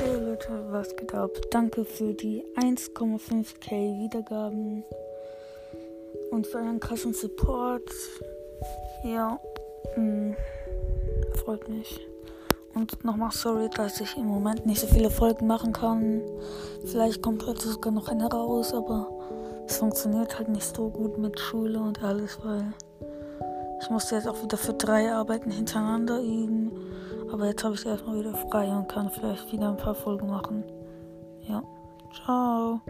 Leute, was geht ab? Danke für die 1,5k Wiedergaben und für euren krassen Support. Ja, mh, mm, freut mich. Und nochmal sorry, dass ich im Moment nicht so viele Folgen machen kann. Vielleicht kommt heute sogar noch eine raus, aber es funktioniert halt nicht so gut mit Schule und alles, weil ich musste jetzt auch wieder für drei Arbeiten hintereinander üben. Aber jetzt habe ich erstmal wieder frei und kann vielleicht wieder ein paar Folgen machen. Ja. Ciao.